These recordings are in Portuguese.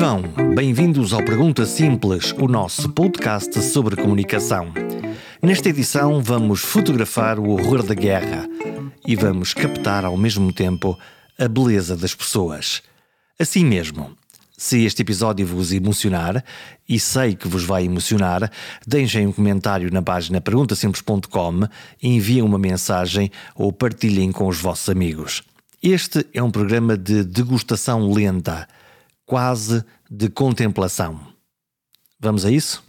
Vivão, bem-vindos ao Pergunta Simples, o nosso podcast sobre comunicação. Nesta edição, vamos fotografar o horror da guerra e vamos captar ao mesmo tempo a beleza das pessoas. Assim mesmo, se este episódio vos emocionar, e sei que vos vai emocionar, deixem um comentário na página perguntasimples.com, enviem uma mensagem ou partilhem com os vossos amigos. Este é um programa de degustação lenta, quase de contemplação. Vamos a isso?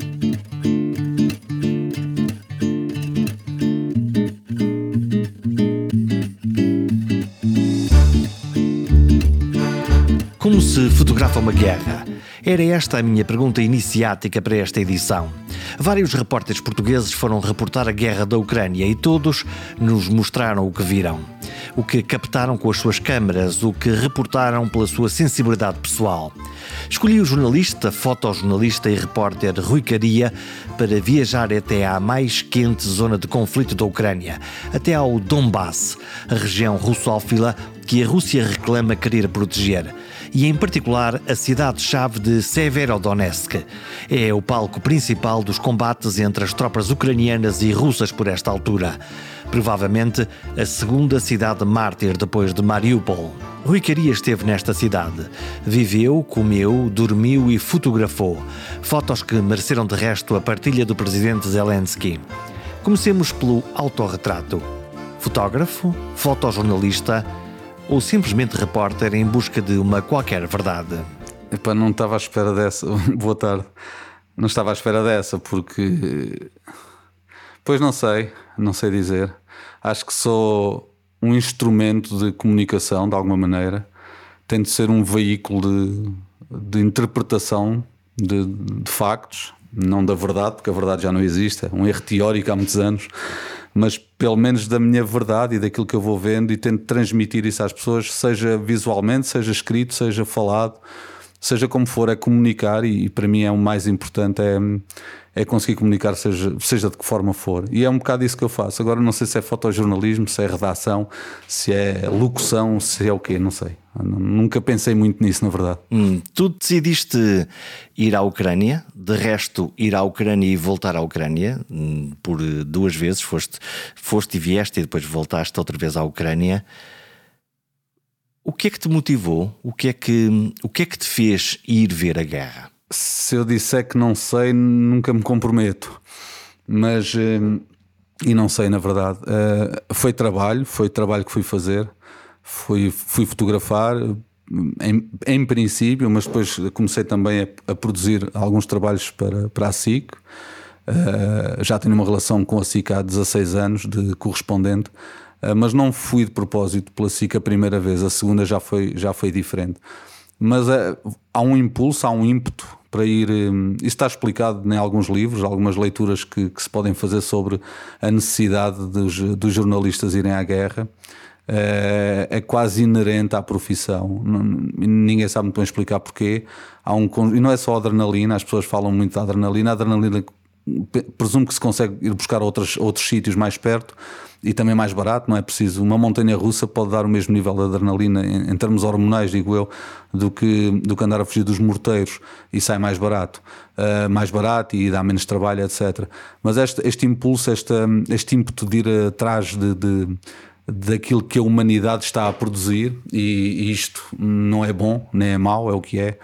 Se fotografa uma guerra? Era esta a minha pergunta iniciática para esta edição. Vários repórteres portugueses foram reportar a guerra da Ucrânia e todos nos mostraram o que viram. O que captaram com as suas câmaras, o que reportaram pela sua sensibilidade pessoal. Escolhi o jornalista, fotojornalista e repórter Rui Caria para viajar até à mais quente zona de conflito da Ucrânia, até ao Donbass, a região russófila que a Rússia reclama querer proteger e, em particular, a cidade-chave de Severodonetsk. É o palco principal dos combates entre as tropas ucranianas e russas por esta altura. Provavelmente a segunda cidade mártir depois de Mariupol. Rui Caria esteve nesta cidade. Viveu, comeu, dormiu e fotografou. Fotos que mereceram de resto a partilha do presidente Zelensky. Comecemos pelo autorretrato. Fotógrafo, fotojornalista, ou simplesmente repórter em busca de uma qualquer verdade? Epá, não estava à espera dessa. Boa tarde. Não estava à espera dessa porque. Pois não sei, não sei dizer. Acho que sou um instrumento de comunicação, de alguma maneira. Tento ser um veículo de, de interpretação de, de factos, não da verdade, porque a verdade já não existe. É um erro teórico há muitos anos mas pelo menos da minha verdade e daquilo que eu vou vendo e tento transmitir isso às pessoas, seja visualmente, seja escrito, seja falado, seja como for, é comunicar e, e para mim é o mais importante, é, é conseguir comunicar, seja, seja de que forma for. E é um bocado isso que eu faço. Agora não sei se é fotojornalismo, se é redação, se é locução, se é o quê, não sei. Nunca pensei muito nisso, na verdade. Hum, tu decidiste ir à Ucrânia, de resto, ir à Ucrânia e voltar à Ucrânia hum, por duas vezes. Foste, foste e vieste e depois voltaste outra vez à Ucrânia. O que é que te motivou? O que é que, o que, é que te fez ir ver a guerra? Se eu disser que não sei, nunca me comprometo. Mas, hum, e não sei na verdade, eh, foi trabalho, foi trabalho que fui fazer fui, fui fotografar em, em princípio, mas depois comecei também a, a, produzir alguns trabalhos para, para a SIC. Uh, já tenho uma relação com a SIC há 16 anos de correspondente, mas não fui de propósito pela SIC a primeira vez, a segunda já foi, já foi diferente. Mas uh, há um impulso, há um ímpeto para ir. Um, isso está explicado em alguns livros, algumas leituras que, que se podem fazer sobre a necessidade dos, dos jornalistas irem à guerra. Eh, é quase inerente à profissão. Ninguém sabe muito bem explicar porquê. Há um, e não é só adrenalina, as pessoas falam muito da adrenalina. A adrenalina presumo que se consegue ir buscar outros, outros sítios mais perto e também mais barato, não é preciso. Uma montanha russa pode dar o mesmo nível de adrenalina em, em, termos hormonais, digo eu, do que, do que andar a fugir dos morteiros e sai mais barato. Uh, mais barato e dá menos trabalho, etc. Mas este, este impulso, este, este ímpeto de ir atrás de, de daquilo que a humanidade está a produzir, e isto não é bom, nem é mau, é o que é.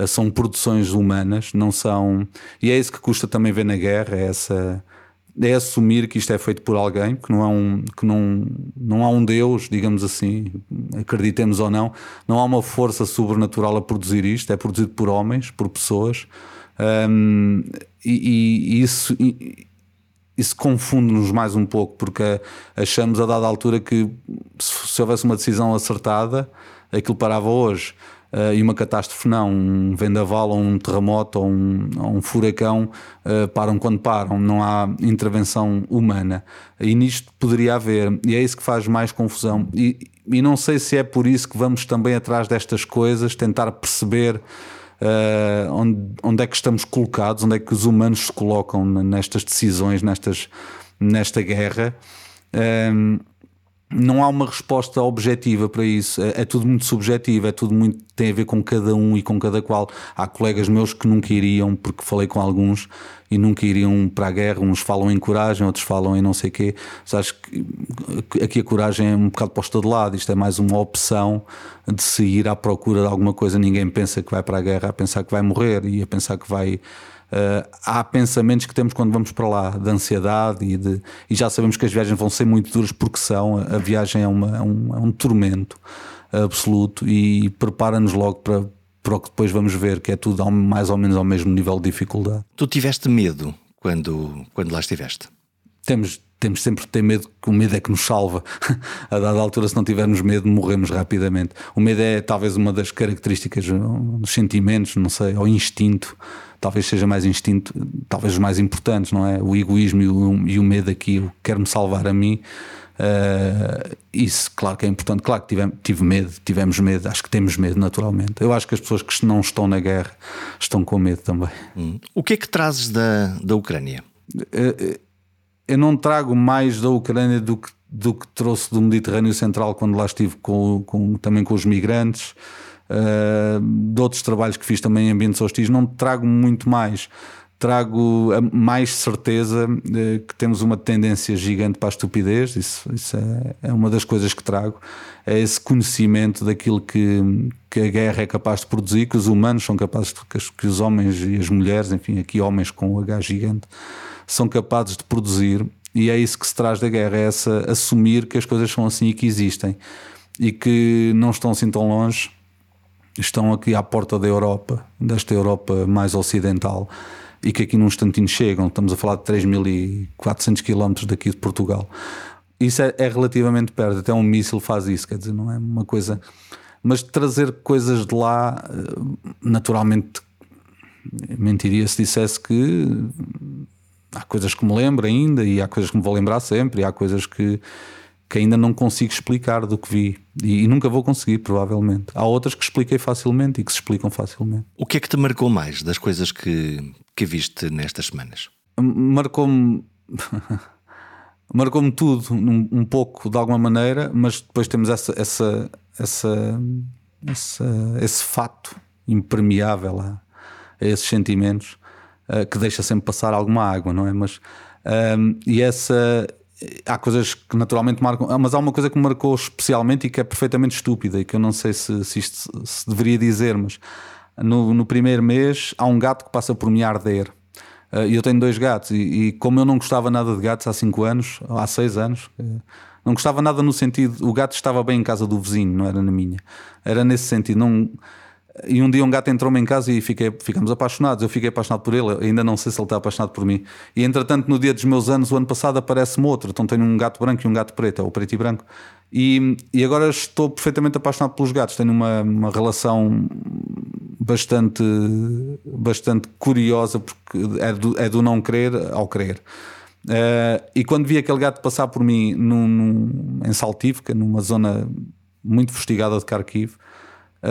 Eh, são produções humanas, não são. E é isso que custa também ver na guerra, é essa. É assumir que isto é feito por alguém, que não, é um, que não, não há um Deus, digamos assim, acreditemos ou não, não há uma força sobrenatural a produzir isto, é produzido por homens, por pessoas, um, e, e, isso. Isso confunde-nos mais um pouco, porque achamos a dada altura que se houvesse uma decisão acertada, aquilo parava hoje. Uh, e uma catástrofe não, um vendaval ou um terremoto ou um, ou um furacão uh, param quando param, não há intervenção humana. E nisto poderia haver, e é isso que faz mais confusão. E, e não sei se é por isso que vamos também atrás destas coisas, tentar perceber uh, onde, onde é que estamos colocados, onde é que os humanos se colocam nestas decisões, nestas, nesta guerra. Um, não há uma resposta objetiva para isso, é, é, tudo muito subjetivo, é tudo muito tem a ver com cada um e com cada qual. Há colegas meus que nunca iriam, porque falei com alguns e nunca iriam para a guerra. Uns falam em coragem, outros falam em não sei quê. Mas acho que aqui a coragem é um bocado posta de lado. Isto é mais uma opção de se ir à procura de alguma coisa. Ninguém pensa que vai para a guerra a pensar que vai morrer e a pensar que vai. Uh, há pensamentos que temos quando vamos para lá, de ansiedade e, de, e já sabemos que as viagens vão ser muito duras porque são. A viagem é, uma, é, um, é um tormento absoluto e prepara-nos logo para, para o que depois vamos ver, que é tudo mais ou menos ao mesmo nível de dificuldade. Tu tiveste medo quando, quando lá estiveste? Temos, temos sempre que ter medo, que o medo é que nos salva. A dada altura, se não tivermos medo, morremos rapidamente. O medo é talvez uma das características dos sentimentos, não sei, ou instinto. Talvez seja mais instinto, talvez os mais importantes, não é? O egoísmo e o, e o medo aqui, o quer-me salvar a mim Uh, isso, claro que é importante. Claro que tive, tive medo, tivemos medo, acho que temos medo naturalmente. Eu acho que as pessoas que não estão na guerra estão com medo também. Hum. O que é que trazes da, da Ucrânia? Uh, eu não trago mais da Ucrânia do que, do que trouxe do Mediterrâneo Central quando lá estive com, com também com os migrantes. Uh, de outros trabalhos que fiz também em ambientes hostis, não trago muito mais. Trago a mais certeza que temos uma tendência gigante para a estupidez, isso, isso é, é, uma das coisas que trago, é esse conhecimento daquilo que, que a guerra é capaz de produzir, que os humanos são capazes, de, que os homens e as mulheres, enfim, aqui homens com o H gigante, são capazes de produzir, e é isso que se traz da guerra, é essa assumir que as coisas são assim e que existem, e que não estão assim tão longe, estão aqui à porta da Europa, desta Europa mais ocidental e que aqui num instantinho chegam. Estamos a falar de 3.400 km daqui de Portugal. Isso é, é, relativamente perto, até um míssil faz isso, quer dizer, não é uma coisa. Mas trazer coisas de lá, eh, naturalmente, mentiria se dissesse que há coisas que me lembro ainda e há coisas que me vou lembrar sempre e há coisas que que ainda não consigo explicar do que vi e, e, nunca vou conseguir, provavelmente. Há outras que expliquei facilmente e que se explicam facilmente. O que é que te marcou mais das coisas que, que viste nestas semanas? Marcou-me. Marcou-me tudo, um, um, pouco de alguma maneira, mas depois temos essa, essa, essa, essa esse fato impermeável a, a esses sentimentos uh, que deixa sempre passar alguma água, não é? Mas, um, ah, e essa, há coisas que naturalmente marcam, ah, mas há uma coisa que me marcou especialmente e que é perfeitamente estúpida e que eu não sei se, se isto se deveria dizer, mas no, no primeiro mês há um gato que passa por a arder. Ah, e eu tenho dois gatos, e, e, como eu não gostava nada de gatos há 5 anos, há 6 anos, eh, não gostava nada no sentido, o gato estava bem em casa do vizinho, não era na minha. Era nesse sentido, não e um dia um gato entrou-me em casa e fiquei, ficamos apaixonados. Eu fiquei apaixonado por ele, ainda não sei se ele está apaixonado por mim. E entretanto, no dia dos meus anos, o ano passado, aparece-me outro. Então tenho um gato branco e um gato preto, ou preto e branco. E, e agora estou perfeitamente apaixonado pelos gatos. Tenho uma, uma relação bastante, bastante curiosa, porque é do, é do não querer ao querer. Uh, e quando vi aquele gato passar por mim num, num, em Saltífica, numa zona muito fustigada de Kharkiv,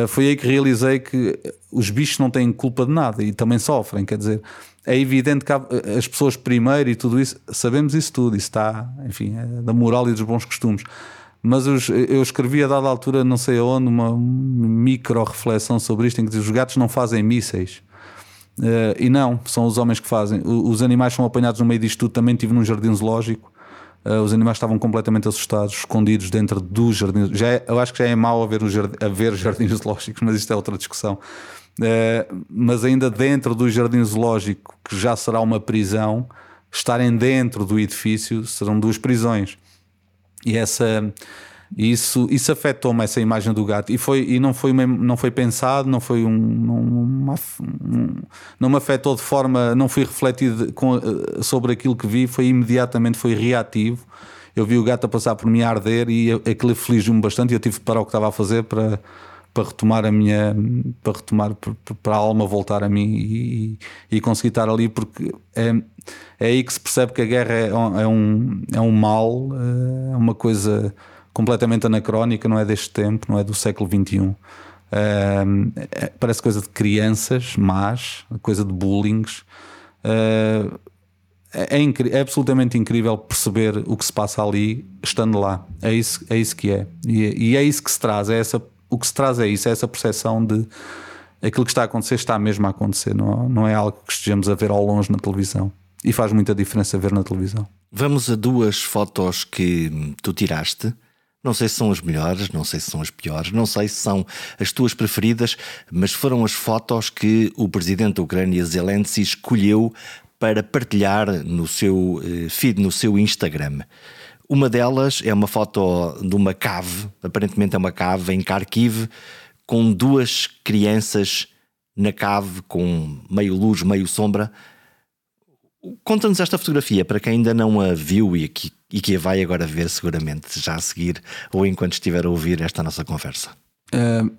foi aí que realizei que os bichos não têm culpa de nada e também sofrem. Quer dizer, é evidente que as pessoas primeiro e tudo isso, sabemos isso tudo, isso está, enfim, é da moral e dos bons costumes. Mas eu escrevi a dada altura, não sei aonde, uma micro reflexão sobre isto, em que diz, os gatos não fazem mísseis. Uh, e não, são os homens que fazem. Os animais são apanhados no meio disto tudo. Também estive num jardim zoológico Uh, os animais estavam completamente assustados, escondidos dentro dos jardins. Já é, eu acho que já é mau haver, um jardim, haver jardins zoológicos, mas isto é outra discussão. Uh, mas ainda dentro do jardim zoológico, que já será uma prisão, estarem dentro do edifício serão duas prisões. E essa isso, isso afetou-me essa imagem do gato e, foi, e não, foi, não foi pensado, não foi um, não, um, não me afetou de forma, não fui refletido com, eh, sobre aquilo que vi, foi imediatamente foi reativo. Eu vi o gato a passar por mim a arder e aquilo afligiu-me bastante. E eu tive de parar o que estava a fazer para, para retomar a minha para retomar para a alma voltar a mim e, e conseguir estar ali porque é, é aí que se percebe que a guerra é, é um, é um mal, eh, é uma coisa completamente anacrónica, não é deste tempo, não é do século XXI. é, parece coisa de crianças, mas coisa de bullying. Uh, é, é, é, absolutamente incrível perceber o que se passa ali estando lá. É isso, é isso que é. E, e, é isso que se traz, é essa, o que se traz é isso, é essa percepção de aquilo que está a acontecer está mesmo a acontecer, não, não é algo que estejamos a ver ao longe na televisão. E faz muita diferença ver na televisão. Vamos a duas fotos que tu tiraste. Não sei se são as melhores, não sei se são as piores, não sei se são as tuas preferidas, mas foram as fotos que o presidente da Ucrânia, Zelensky, escolheu para partilhar no seu eh, feed, no seu Instagram. Uma delas é uma foto de uma cave, aparentemente é uma cave em Kharkiv, com duas crianças na cave, com meio luz, meio sombra. Conta-nos esta fotografia para quem ainda não a viu e que, e que a vai agora ver, seguramente, já a seguir ou enquanto estiver a ouvir esta nossa conversa. Uh,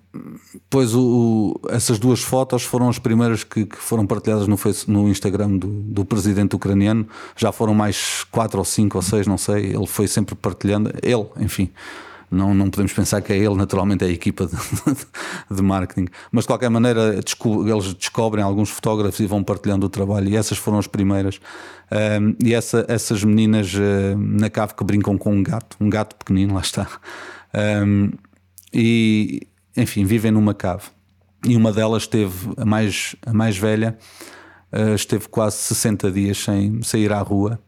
pois o, o, essas duas fotos foram as primeiras que, que foram partilhadas no, no Instagram do, do, presidente ucraniano. Já foram mais quatro ou cinco ou seis, não sei. Ele foi sempre partilhando. Ele, enfim, não, não podemos pensar que é ele, naturalmente, é a equipa de, de marketing. Mas de qualquer maneira, eles descobrem alguns fotógrafos e vão partilhando o trabalho, e essas foram as primeiras. Um, e essa, essas meninas uh, na cave que brincam com um gato, um gato pequenino, lá está. Um, e, enfim, vivem numa cave. E uma delas teve, a mais, a mais velha, uh, esteve quase 60 dias sem sair à rua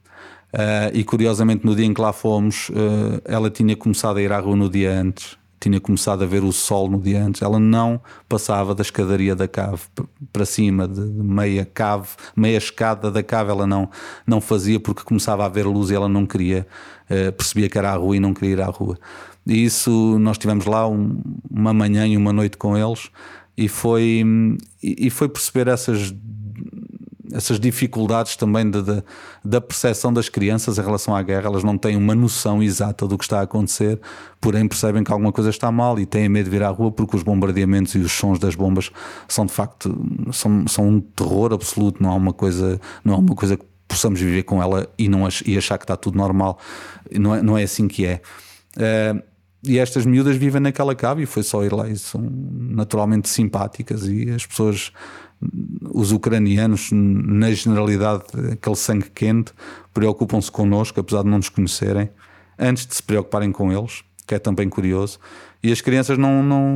e curiosamente, no dia em que lá fomos, uh, ela tinha começado a ir à rua no dia antes, tinha começado a ver o sol no dia antes. Ela não passava da escadaria da cave para cima, de meia cave, meia escada da cave, ela não, não fazia porque começava a ver luz e ela não queria, uh, percebia que era a rua e não queria ir à rua. E isso, nós tivemos lá um, uma manhã e uma noite com eles e foi, e foi perceber essas essas dificuldades também de, de, da percepção das crianças em relação à guerra. Elas não têm uma noção exata do que está a acontecer, porém percebem que alguma coisa está mal e têm medo de vir à rua porque os bombardeamentos e os sons das bombas são de facto são, são um terror absoluto. Não há uma coisa, não há uma coisa que possamos viver com ela e, não, e achar que está tudo normal. Não é, não é assim que é. Uh, e estas miúdas vivem naquela cave e foi só ir lá e são naturalmente simpáticas e as pessoas os ucranianos, na generalidade, aquele sangue quente, preocupam-se connosco, apesar de não nos conhecerem, antes de se preocuparem com eles, que é também curioso. E as crianças não, não,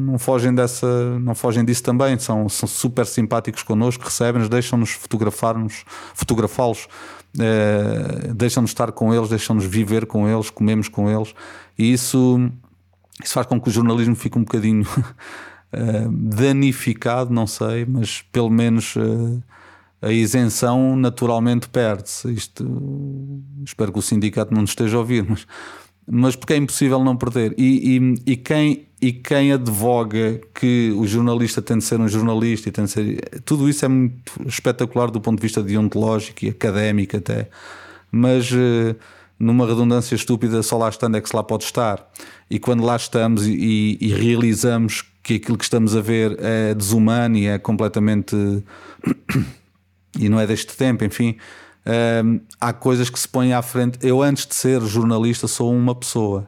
não, fogem dessa, não fogem disso também, são, são super simpáticos connosco, recebem-nos, deixam-nos fotografar-nos, fotografá-los, eh, deixam-nos estar com eles, deixam-nos viver com eles, comemos com eles, e isso, isso faz com que o jornalismo fique um bocadinho uh, danificado, não sei, mas pelo menos uh, a isenção naturalmente perde-se. Isto espero que o sindicato não nos esteja a ouvir, mas, mas porque é impossível não perder. E, e, e, quem, e quem advoga que o jornalista tem de ser um jornalista e tem de ser. Tudo isso é muito espetacular do ponto de vista deontológico e académico até. Mas. Uh, numa redundância estúpida, só lá estando é que se lá pode estar. E quando lá estamos e, e realizamos que aquilo que estamos a ver é desumano e é completamente. e não é deste tempo, enfim. Um, há coisas que se põem à frente. Eu, antes de ser jornalista, sou uma pessoa.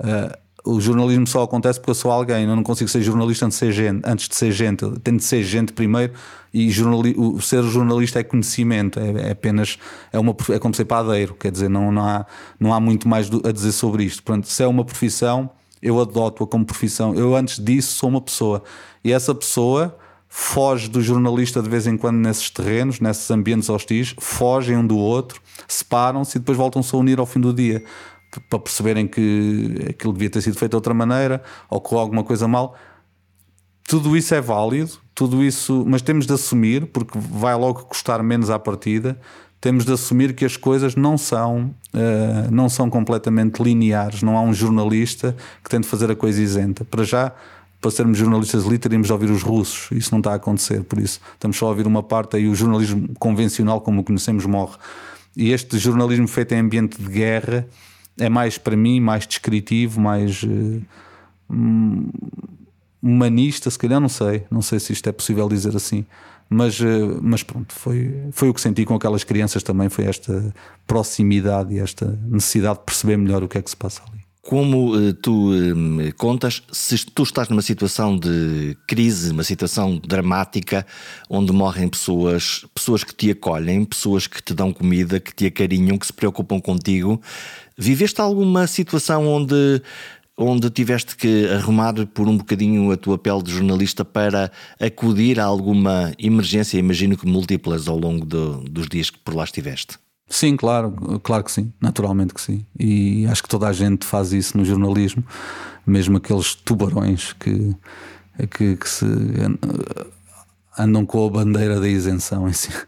Uh, o jornalismo só acontece porque eu sou alguém. Eu não consigo ser jornalista antes de ser gente. Antes de ser gente. Tenho de ser gente primeiro. E jornali ser jornalista é conhecimento. É, é, apenas. É, uma, é como ser padeiro. Quer dizer, não, não, há, não há muito mais a dizer sobre isto. Portanto, se é uma profissão eu adoto-a como profissão. Eu, antes disso, sou uma pessoa. E essa pessoa foge do jornalista de vez em quando nesses terrenos, nesses ambientes hostis, fogem um do outro, separam-se e depois voltam-se a unir ao fim do dia para perceberem que aquilo devia ter sido feito de outra maneira ou com alguma coisa mal. Tudo isso é válido, tudo isso, mas temos de assumir, porque vai logo custar menos à partida, temos de assumir que as coisas não são, uh, não são completamente lineares. Não há um jornalista que tente fazer a coisa isenta. Para já, para sermos jornalistas elite, teríamos de ouvir os russos. Isso não está a acontecer, por isso estamos só a ouvir uma parte e o jornalismo convencional, como o conhecemos, morre. E este jornalismo feito em ambiente de guerra é mais, para mim, mais descritivo, mais uh, humanista, se calhar, não sei. Não sei se isto é possível dizer assim mas, eh, mas pronto, foi, foi o que senti com aquelas crianças também, foi esta proximidade e esta necessidade de perceber melhor o que é que se passa ali. Como uh, tu uh, contas, se tu estás numa situação de crise, uma situação dramática, onde morrem pessoas, pessoas que te acolhem, pessoas que te dão comida, que te acarinham, que se preocupam contigo, viveste alguma situação onde onde tiveste que arrumar por um bocadinho a tua pele de jornalista para acudir a alguma emergência, imagino que múltiplas ao longo de, dos dias que por lá estiveste? Sim, claro, claro que sim, naturalmente que sim. E acho que toda a gente faz isso no jornalismo, mesmo aqueles tubarões que, que, que se andam com a bandeira da isenção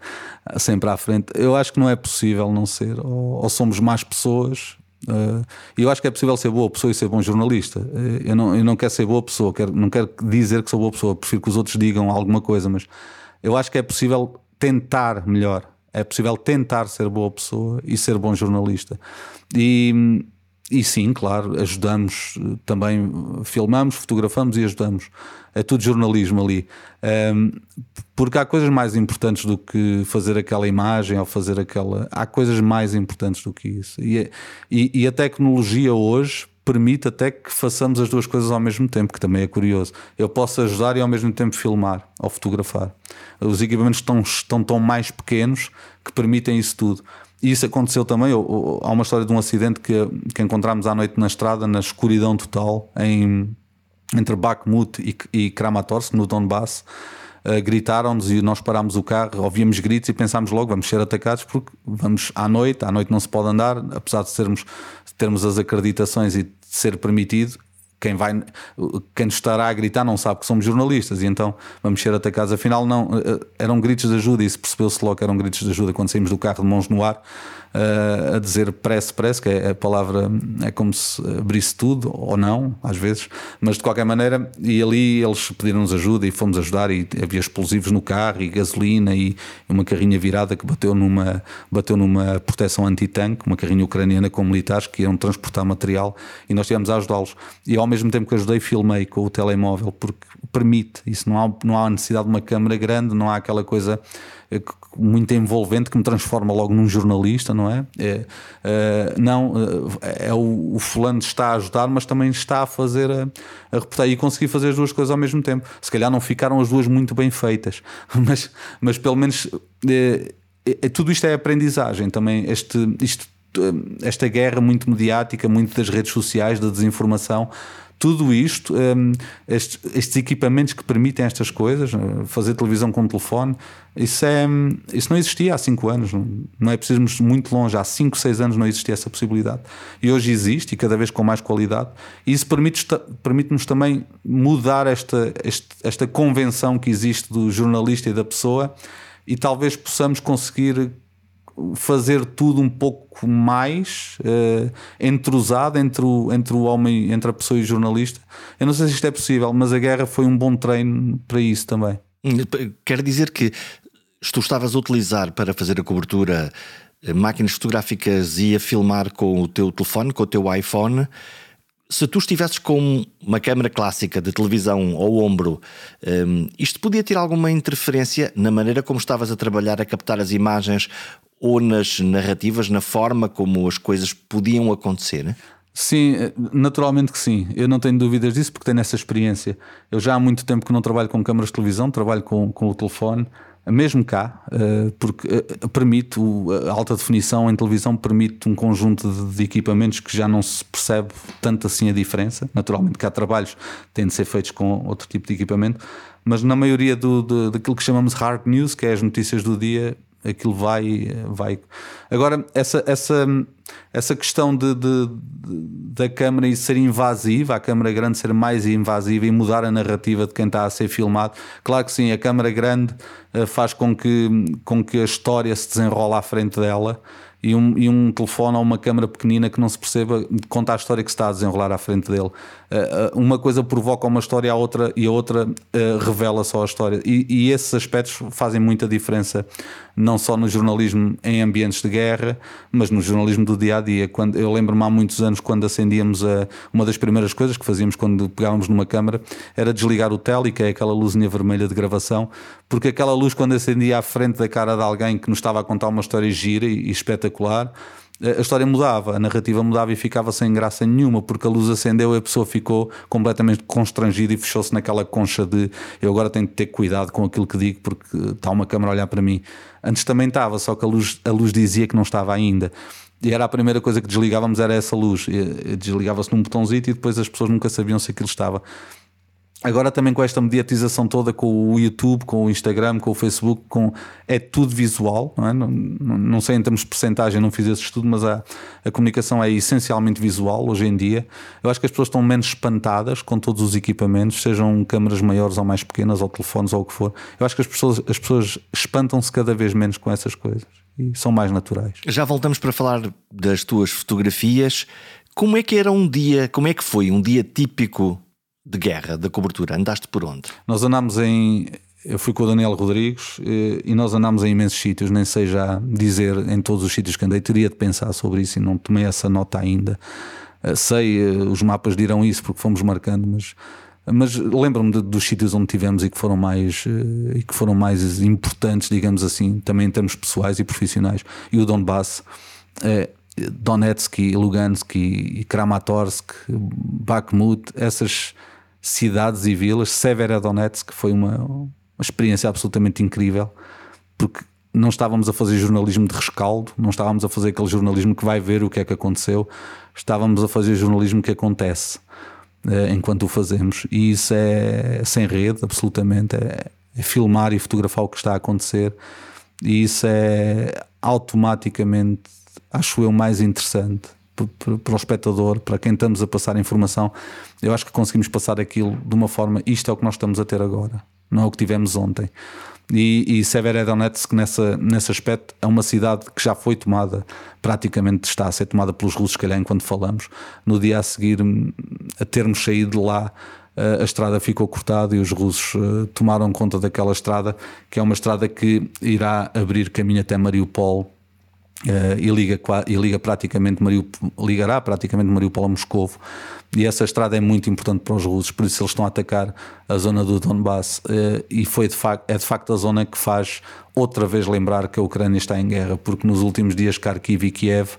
sempre à frente. Eu acho que não é possível não ser, ou, ou somos mais pessoas. Uh, eu acho que é possível ser boa pessoa e ser bom jornalista. Uh, eu, não, eu não quero ser boa pessoa, quero, não quero dizer que sou boa pessoa, prefiro que os outros digam alguma coisa, mas eu acho que é possível tentar melhor é possível tentar ser boa pessoa e ser bom jornalista. E, e sim, claro, ajudamos também, filmamos, fotografamos e ajudamos. É tudo jornalismo ali. Um, porque há coisas mais importantes do que fazer aquela imagem ou fazer aquela. Há coisas mais importantes do que isso. E, e, e a tecnologia hoje permite até que façamos as duas coisas ao mesmo tempo, que também é curioso. Eu posso ajudar e ao mesmo tempo filmar ou fotografar. Os equipamentos estão, estão tão mais pequenos que permitem isso tudo. E isso aconteceu também. Há uma história de um acidente que, que encontramos à noite na estrada, na escuridão total, em, entre Bakhmut e, e Kramatorsk, no Donbass. Uh, gritaram-nos e nós parámos o carro, ouvíamos gritos e pensámos logo vamos ser atacados porque vamos à noite, à noite não se pode andar, apesar de sermos, termos as acreditações e de ser permitido, quem vai quem estará a gritar não sabe que somos jornalistas e então vamos ser atacados. Afinal não eh, eram gritos de ajuda e se percebeu-se logo que eram gritos de ajuda quando saímos do carro de mãos no ar uh, a dizer prece, prece, que é a palavra, é como se abrisse tudo, ou não, às vezes, mas de qualquer maneira, e ali eles pediram-nos ajuda e fomos ajudar, e havia explosivos no carro, e gasolina, e uma carrinha virada que bateu numa, bateu numa proteção anti-tanque, uma carrinha ucraniana com militares que iam transportar material, e nós tivemos a ajudá-los. E ao mesmo tempo que ajudei, filmei com o telemóvel, porque permite, isso não há, não há necessidade de uma câmera grande, não há aquela coisa muito envolvente que me transforma logo num jornalista, não é? é uh, não, eh, é o, o, fulano está a ajudar, mas também está a fazer a, a reportagem e conseguir fazer as duas coisas ao mesmo tempo. Se calhar não ficaram as duas muito bem feitas, mas, mas pelo menos é, é, tudo isto é aprendizagem também. Este, isto, esta guerra muito mediática, muito das redes sociais, da desinformação, tudo isto, um, estes, estes, equipamentos que permitem estas coisas, uh, fazer televisão com um telefone, isso, é, hum, isso não existia há 5 anos, não, é preciso muito longe, há 5, 6 anos não existia essa possibilidade. E hoje existe, e cada vez com mais qualidade, e isso permite-nos permite também mudar esta, esta convenção que existe do jornalista e da pessoa, e talvez possamos conseguir fazer tudo um pouco mais uh, entrosado entre o, entre o homem, entre a pessoa e o jornalista. Eu não sei se isto é possível, mas a guerra foi um bom treino para isso também. Hum, quer dizer que tu estavas a utilizar para fazer a cobertura eh, máquinas fotográficas e a filmar com o teu telefone, com o teu iPhone. Se tu estivesses com uma câmera clássica de televisão ao ombro, um, isto podia ter alguma interferência na maneira como estavas a trabalhar, a captar as imagens ou nas narrativas, na forma como as coisas podiam acontecer? Sim, naturalmente que sim. Eu não tenho dúvidas disso porque tenho essa experiência. Eu já há muito tempo que não trabalho com câmaras de televisão, trabalho com, com o telefone, mesmo cá, eh, porque eh, permite a alta definição em televisão permite um conjunto de, equipamentos que já não se percebe tanto assim a diferença. Naturalmente que há trabalhos que têm de ser feitos com outro tipo de equipamento, mas na maioria do, do, daquilo que chamamos hard news, que é as notícias do dia, aquilo vai. vai. Agora, essa, essa, essa questão de, de, de, da câmara ser invasiva, a câmara grande ser mais invasiva e mudar a narrativa de quem está a ser filmado, claro que sim, a câmara grande eh, faz com que, com que a história se desenrola à frente dela e um, e um telefone ou uma câmera pequenina que não se perceba conta a história que está a desenrolar à frente dele. Uh, uma coisa provoca uma história a outra e a outra uh, revela só a história. E, e, esses aspectos fazem muita diferença, não só no jornalismo em ambientes de guerra, mas no jornalismo do dia a dia. Quando, eu lembro-me há muitos anos quando acendíamos a, uma das primeiras coisas que fazíamos quando pegávamos numa câmara era desligar o tele, que é aquela luzinha vermelha de gravação, porque aquela luz, quando acendia à frente da cara de alguém que nos estava a contar uma história gira e, e espetacular a história mudava, a narrativa mudava e ficava sem graça nenhuma, porque a luz acendeu e a pessoa ficou completamente constrangida e fechou-se naquela concha de eu agora tenho que ter cuidado com aquilo que digo porque está uma câmara a olhar para mim. Antes também estava, só que a luz, a luz dizia que não estava ainda. E era a primeira coisa que desligávamos, era essa luz. Desligava-se num botãozinho e depois as pessoas nunca sabiam se aquilo estava. Agora também com esta mediatização toda, com o YouTube, com o Instagram, com o Facebook, com... é tudo visual, não, é? não, não sei em termos de percentagem, não fiz esse estudo, mas a, a comunicação é essencialmente visual hoje em dia. Eu acho que as pessoas estão menos espantadas com todos os equipamentos, sejam câmaras maiores ou mais pequenas, ou telefones ou o que for. Eu acho que as pessoas, as pessoas espantam-se cada vez menos com essas coisas e são mais naturais. Já voltamos para falar das tuas fotografias. Como é que era um dia, como é que foi um dia típico de guerra, da cobertura? Andaste por onde? Nós andámos em. Eu fui com o Daniel Rodrigues eh, e nós andámos em imensos sítios, nem sei já dizer em todos os sítios que andei, teria de pensar sobre isso e não tomei essa nota ainda. Eh, sei, eh, os mapas dirão isso porque fomos marcando, mas, mas lembro-me dos sítios onde tivemos e que foram mais e que foram mais importantes, digamos assim, também em termos pessoais e profissionais. E o Donbass, Donetsk, Lugansk e Kramatorsk, Bakhmut, essas cidades e vilas. Severodonetsk foi uma, uma experiência absolutamente incrível, porque não estávamos a fazer jornalismo de rescaldo, não estávamos a fazer aquele jornalismo que vai ver o que é que aconteceu, estávamos a fazer jornalismo que acontece eh, enquanto o fazemos. E isso é sem rede, absolutamente. É, é filmar e fotografar o que está a acontecer, e isso é automaticamente, acho eu, mais interessante para o espectador, para quem estamos a passar informação, eu acho que conseguimos passar aquilo de uma forma. Isto é o que nós estamos a ter agora, não é o que tivemos ontem. E, e Severodonetsk, nessa, nesse aspecto, é uma cidade que já foi tomada, praticamente está a ser tomada pelos russos, calhar, enquanto falamos. No dia a seguir, a termos saído de lá, a estrada ficou cortada e os russos eh, tomaram conta daquela estrada, que é uma estrada que irá abrir caminho até Mariupol Uh, e, liga, e liga praticamente Mariupol, ligará praticamente Mariupol a Moscovo e essa estrada é muito importante para os russos por isso eles estão a atacar a zona do Donbass. Uh, e foi de facto, é de facto a zona que faz outra vez lembrar que a Ucrânia está em guerra porque nos últimos dias Kharkiv e Kiev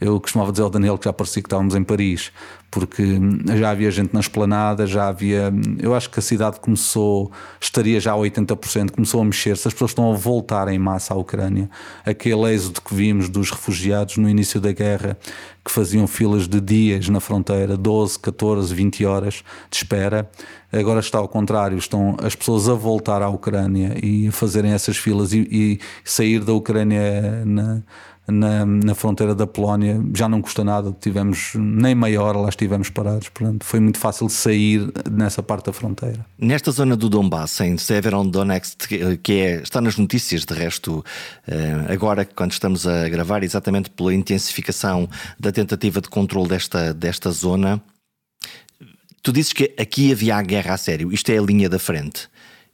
eu costumava dizer ao Daniel que já parecia que estávamos em Paris porque já havia gente na esplanada, já havia. Eu acho que a cidade começou, estaria já a 80%, começou a mexer-se, as pessoas estão a voltar em massa à Ucrânia. Aquele êxodo que vimos dos refugiados no início da guerra, que faziam filas de dias na fronteira, 12, 14, 20 horas de espera. Agora está ao contrário, estão as pessoas a voltar à Ucrânia e a fazerem essas filas e, e sair da Ucrânia na na, na fronteira da Polónia já não custa nada, tivemos nem meia hora lá estivemos parados, portanto foi muito fácil sair nessa parte da fronteira. Nesta zona do Donbass, em Severodonetsk, que é, está nas notícias de resto, eh, agora quando estamos a gravar, exatamente pela intensificação da tentativa de controle desta, desta zona, tu dizes que aqui havia a guerra a sério, isto é a linha da frente.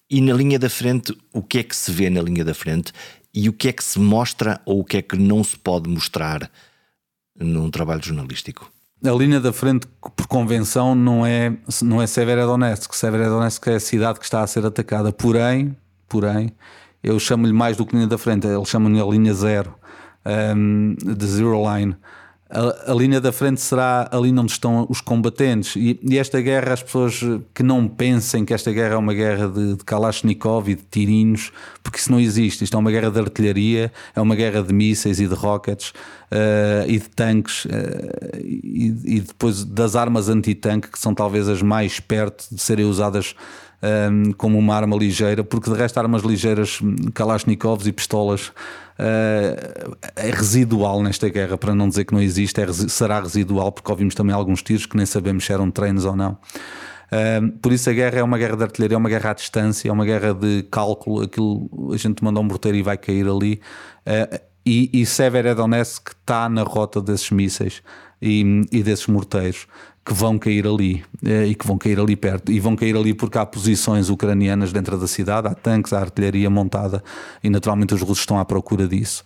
E na linha da frente, o que é que se vê na linha da frente? E o que é que se mostra ou o que é que não se pode mostrar num trabalho jornalístico? A linha da frente, por convenção, não é, não é Severodonetsk. Severodonetsk é a cidade que está a ser atacada. Porém, porém eu chamo-lhe mais do que linha da frente, eles chamam-lhe a linha zero, um, de zero line a, a, linha da frente será ali onde estão os combatentes. E, e, esta guerra, as pessoas que não pensem que esta guerra é uma guerra de, de Kalashnikov e de tirinhos, porque isso não existe. Isto é uma guerra de artilharia, é uma guerra de mísseis e de rockets uh, e de tanques uh, e, e, depois das armas anti-tanque, que são talvez as mais perto de serem usadas um, como uma arma ligeira, porque de resto armas ligeiras, Kalashnikovs e pistolas uh, é residual nesta guerra, para não dizer que não existe, é, será residual, porque ouvimos também alguns tiros que nem sabemos se eram treinos ou não. Uh, por isso a guerra é uma guerra de artilharia, é uma guerra à distância, é uma guerra de cálculo, aquilo a gente manda um morteiro e vai cair ali. Uh, e, e Severodonetsk está na rota desses mísseis e, e desses morteiros que vão cair ali eh, e que vão cair ali perto. E vão cair ali porque há posições ucranianas dentro da cidade, há tanques, há artilharia montada e naturalmente os russos estão à procura disso.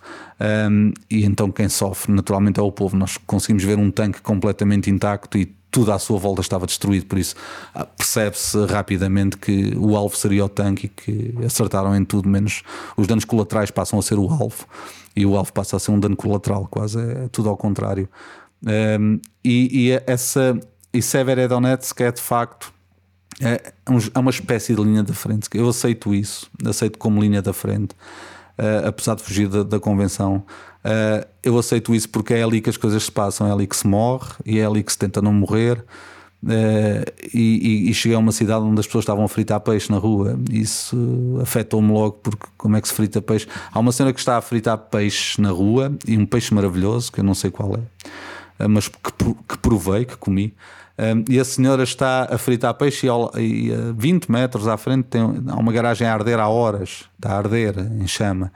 Um, e então quem sofre naturalmente é o povo. Nós conseguimos ver um tanque completamente intacto e tudo à sua volta estava destruído, por isso ah, percebe-se rapidamente que o alvo seria o tanque e que acertaram em tudo, menos os danos colaterais passam a ser o alvo e o alvo passa a ser um dano colateral, quase é tudo ao contrário. Um, e, e, essa e Severodonetsk é de facto é, é uma espécie de linha da frente. Eu aceito isso, aceito como linha da frente. uh, apesar de fugir da, da convenção. Uh, eu aceito isso porque é ali que as coisas se passam, é ali que se morre e é ali que se tenta não morrer. Uh, e, e, cheguei a uma cidade onde as pessoas estavam a fritar peixe na rua. Isso afetou-me logo, porque como é que se frita peixe? Há uma cena que está a fritar peixe na rua e um peixe maravilhoso, que eu não sei qual é, mas que, que provei, que comi. E a senhora está a fritar peixe e, a 20 metros à frente tem há uma garagem a arder há horas, está a arder em chama.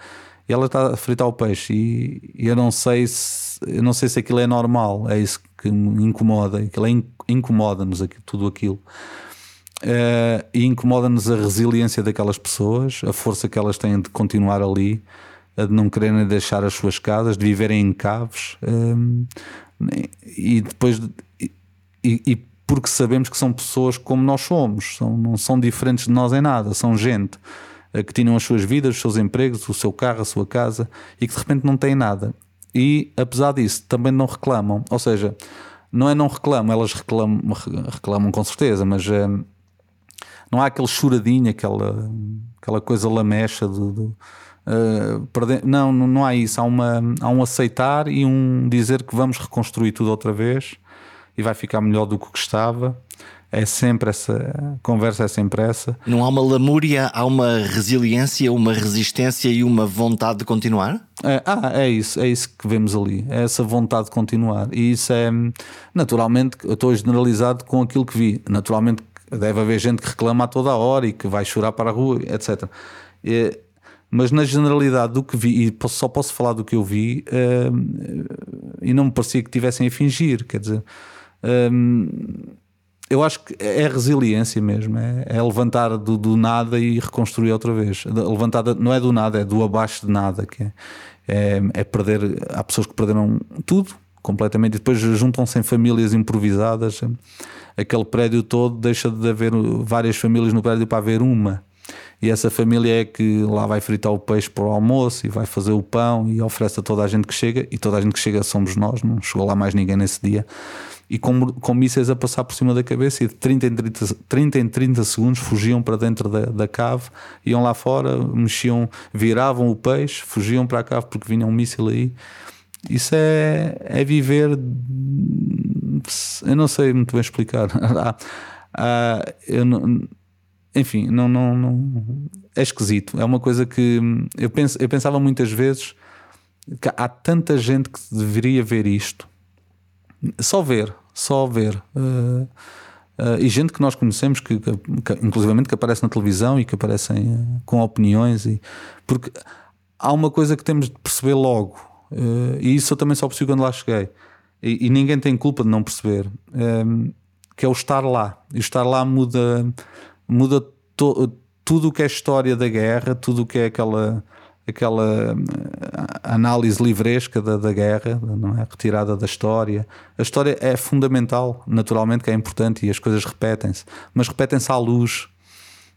E ela está a fritar o peixe e, eu não sei se eu não sei se aquilo é normal, é isso que me incomoda, aquilo é incomoda-nos tudo aquilo. Uh, e incomoda-nos a resiliência daquelas pessoas, a força que elas têm de continuar ali, de não quererem deixar as suas casas, de viverem em caves, eh, e depois e, e, porque sabemos que são pessoas como nós somos, são, não são diferentes de nós em nada, são gente uh, que tinham as suas vidas, os seus empregos, o seu carro, a sua casa e que de repente não têm nada. E apesar disso, também não reclamam, ou seja, não é não reclamam, elas reclamam, reclamam com certeza, mas é, não há aquele choradinho, aquela, aquela coisa lamecha de, de uh, não, não há isso, há, uma, há um aceitar e um dizer que vamos reconstruir tudo outra vez e vai ficar melhor do que estava. É sempre essa conversa, é sempre essa. Não há uma lamúria, há uma resiliência, uma resistência e uma vontade de continuar? É, ah, é isso, é isso que vemos ali, é essa vontade de continuar. E isso é naturalmente, eu estou generalizado com aquilo que vi. Naturalmente deve haver gente que reclama a toda a hora e que vai chorar para a rua, etc. É, mas na generalidade do que vi, e só posso falar do que eu vi, é, e não me parecia que tivessem a fingir, quer dizer. É, eu acho que é resiliência mesmo, é, é levantar do, do, nada e reconstruir outra vez. Levantar, não é do nada, é do abaixo de nada, que é, é, é perder. Há pessoas que perderam tudo completamente e depois juntam-se em famílias improvisadas. Aquele prédio todo deixa de haver várias famílias no prédio para haver uma. E essa família é que lá vai fritar o peixe para o almoço e vai fazer o pão e oferece a toda a gente que chega. E toda a gente que chega somos nós, não chegou lá mais ninguém nesse dia e com, com mísseis a passar por cima da cabeça e de 30 em 30, 30, em 30 segundos fugiam para dentro da, da cave, iam lá fora, mexiam, viravam o peixe, fugiam para a cave porque vinha um míssil aí. Isso é, é viver. Eu não sei muito bem explicar. ah, eu não, enfim, não, não, não, é esquisito. É uma coisa que eu, penso, eu pensava muitas vezes que há tanta gente que deveria ver isto só ver, só ver. Uh, uh, e gente que nós conhecemos, que, que, que, inclusivamente que aparece na televisão e que aparecem uh, com opiniões. E, porque há uma coisa que temos de perceber logo, e isso eu também só percebi quando lá cheguei. E, e ninguém tem culpa de não perceber, que é o estar lá. E o estar lá muda, muda to, tudo o que é história da guerra, tudo o que é aquela aquela eh, análise livresca da, da guerra, não é? retirada da história. A história é fundamental, naturalmente que é importante e as coisas repetem-se, mas repetem-se à luz,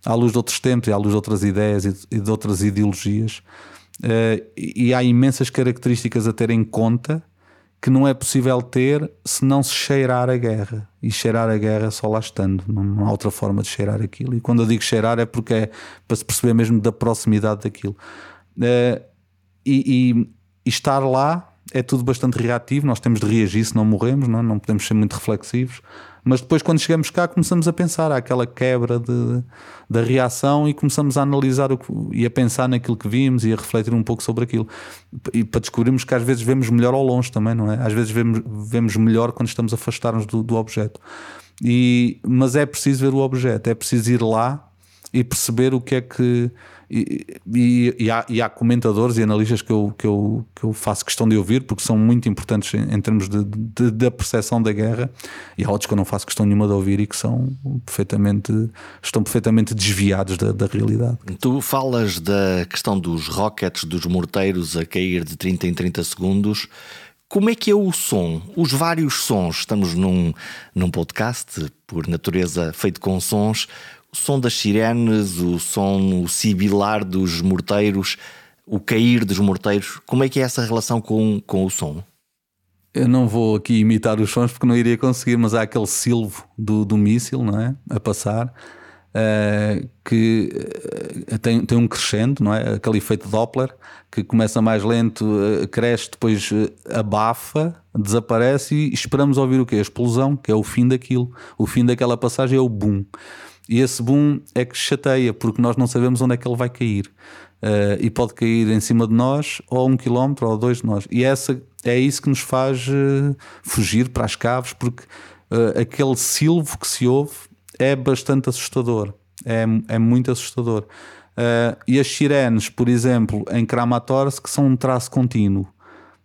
à luz de outros tempos e à luz de outras ideias e de outras ideologias. Uh, e há imensas características a ter em conta que não é possível ter se não se cheirar a guerra. E cheirar a guerra só lá estando, não há outra forma de cheirar aquilo. E quando eu digo cheirar é porque é para se perceber mesmo da proximidade daquilo. Uh, e, e, e, estar lá é tudo bastante reativo. Nós temos de reagir se não morremos, não, é? não podemos ser muito reflexivos. Mas depois, quando chegamos cá, começamos a pensar, há aquela quebra de, da reação e começamos a analisar o que, e a pensar naquilo que vimos e a refletir um pouco sobre aquilo. E para descobrirmos que às vezes vemos melhor ao longe também, não é? Às vezes vemos, vemos melhor quando estamos a afastar-nos do, do objeto. E, mas é preciso ver o objeto, é preciso ir lá e perceber o que é que e, e, e, há, e, há, comentadores e analistas que eu, que, eu, que eu faço questão de ouvir porque são muito importantes em, em termos de, de, da percepção da guerra e há outros que eu não faço questão nenhuma de ouvir e que são perfeitamente estão perfeitamente desviados da, da realidade. Tu falas da questão dos rockets, dos morteiros a cair de 30 em 30 segundos. Como é que é o som? Os vários sons. Estamos num, num podcast, por natureza, feito com sons o som das sirenes, o som, o sibilar dos morteiros, o cair dos morteiros, como é que é essa relação com, com o som? Eu não vou aqui imitar os sons porque não iria conseguir, mas há aquele silvo do, do míssil, não é? A passar. uh, que uh, tem, tem um crescendo, não é? Aquele efeito Doppler que começa mais lento, uh, cresce, depois abafa, desaparece e esperamos ouvir o quê? A explosão, que é o fim daquilo. O fim daquela passagem é o boom. E esse boom é que chateia, porque nós não sabemos onde é que ele vai cair. Uh, e pode cair em cima de nós, ou um quilómetro, ou dois de nós. E essa, é isso que nos faz uh, fugir para as caves, porque uh, aquele silvo que se ouve é bastante assustador. É, é muito assustador. e as sirenes, por exemplo, em Kramatorsk, são um traço contínuo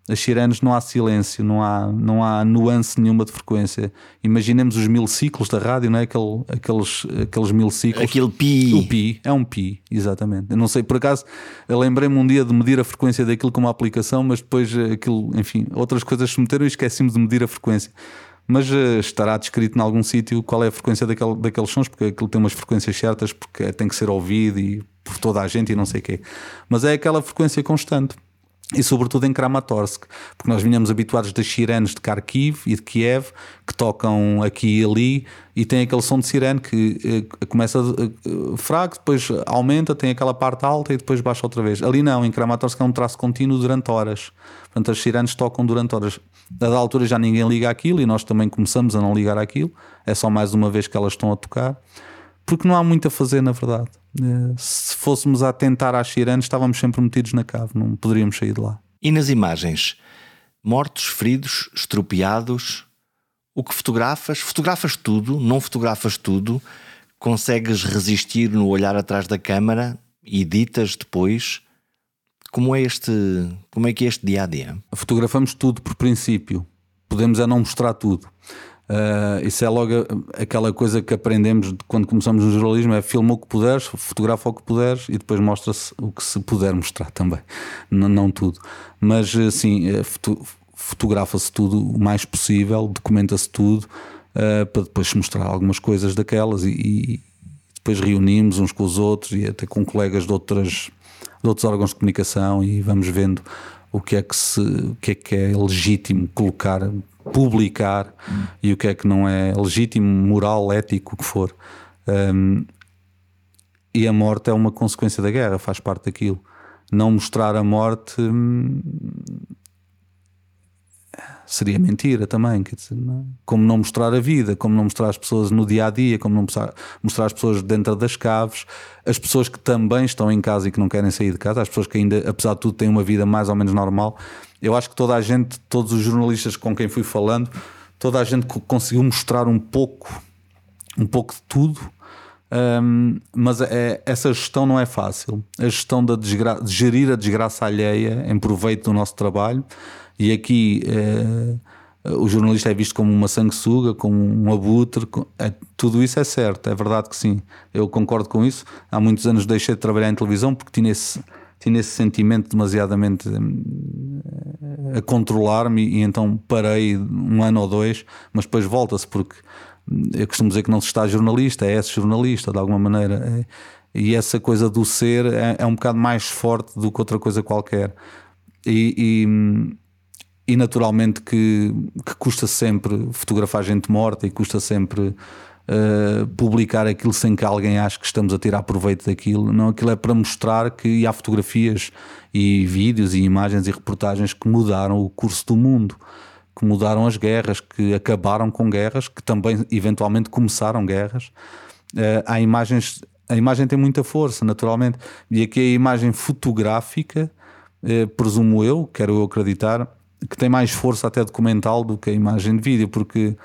as sirenes não há silêncio, não há, não há nuance nenhuma de frequência. Imaginemos os mil ciclos da rádio, não é? Aquele, aqueles, aqueles mil ciclos. Aquele pi. O pi, é um pi, exatamente. Eu não sei, por acaso, lembrei-me um dia de medir a frequência daquilo com uma aplicação, mas depois aquilo, enfim, outras coisas se meteram e esqueci-me de medir a frequência. Mas uh, estará descrito em algum sítio qual é a frequência daquele, daqueles sons, porque aquilo tem umas frequências certas, porque tem que ser ouvido e por toda a gente e não sei o quê. Mas é aquela frequência constante e sobretudo em Kramatorsk, porque nós vinhamos habituados das sirenes de Kharkiv e de Kiev, que tocam aqui e ali, e tem aquele som de sirene que eh, começa eh, fraco, depois aumenta, tem aquela parte alta e depois baixa outra vez. Ali não, em Kramatorsk é um traço contínuo durante horas. Portanto, as sirenes tocam durante horas. A da altura já ninguém liga aquilo e nós também começamos a não ligar aquilo, é só mais uma vez que elas estão a tocar, porque não há muito a fazer, na verdade. Eh, se fôssemos a tentar às sirenes, estávamos sempre metidos na cave, não poderíamos sair de lá. E nas imagens? Mortos, feridos, estropiados? O que fotografas? Fotografas tudo? Não fotografas tudo? Consegues resistir no olhar atrás da câmara? Editas depois? Como é este, como é que é este dia a dia? Fotografamos tudo por princípio. Podemos é não mostrar tudo. Uh, isso é logo aquela coisa que aprendemos quando começamos no jornalismo: é filma o que puderes, fotografa o que puderes e depois mostra-se o que se puder mostrar também, não, não tudo. Mas assim, foto, fotografa-se tudo o mais possível, documenta-se tudo uh, para depois mostrar algumas coisas daquelas e, e, depois reunimos uns com os outros e até com colegas de, outras, de outros órgãos de comunicação e vamos vendo o que é que, se, o que, é, que é legítimo colocar publicar e o que é que não é legítimo, moral, ético, o que for. Um, e a morte é uma consequência da guerra, faz parte daquilo. Não mostrar a morte hum, seria mentira também. Dizer, não? É? Como não mostrar a vida, como não mostrar as pessoas no dia a dia, como não mostrar as pessoas dentro das caves, as pessoas que também estão em casa e que não querem sair de casa, as pessoas que ainda, apesar de tudo, têm uma vida mais ou menos normal. Eu acho que toda a gente, todos os jornalistas com quem fui falando, toda a gente conseguiu mostrar um pouco, um pouco de tudo. Um, mas é, essa gestão não é fácil. A gestão da desgra de gerir a desgraça alheia em proveito do nosso trabalho. E aqui eh, o jornalista é visto como uma sanguessuga, como um abutre. É, tudo isso é certo, é verdade que sim. Eu concordo com isso. Há muitos anos deixei de trabalhar em televisão porque tinha esse tinha esse sentimento demasiadamente eh, a controlar-me e então parei um ano ou dois, mas depois volta-se porque eu costumo dizer que não se está jornalista, é esse jornalista de alguma maneira. É, e essa coisa do ser é, é, um bocado mais forte do que outra coisa qualquer. E, e, e naturalmente que, que, custa sempre fotografar gente morta e custa sempre uh, publicar aquilo sem que alguém ache que estamos a tirar proveito daquilo. Não, aquilo é para mostrar que há fotografias e vídeos e imagens e reportagens que mudaram o curso do mundo, que mudaram as guerras, que acabaram com guerras, que também eventualmente começaram guerras. Uh, há imagens, a imagem tem muita força, naturalmente, e aqui a imagem fotográfica, uh, presumo eu, quero eu acreditar, que tem mais força até documental do que a imagem de vídeo, porque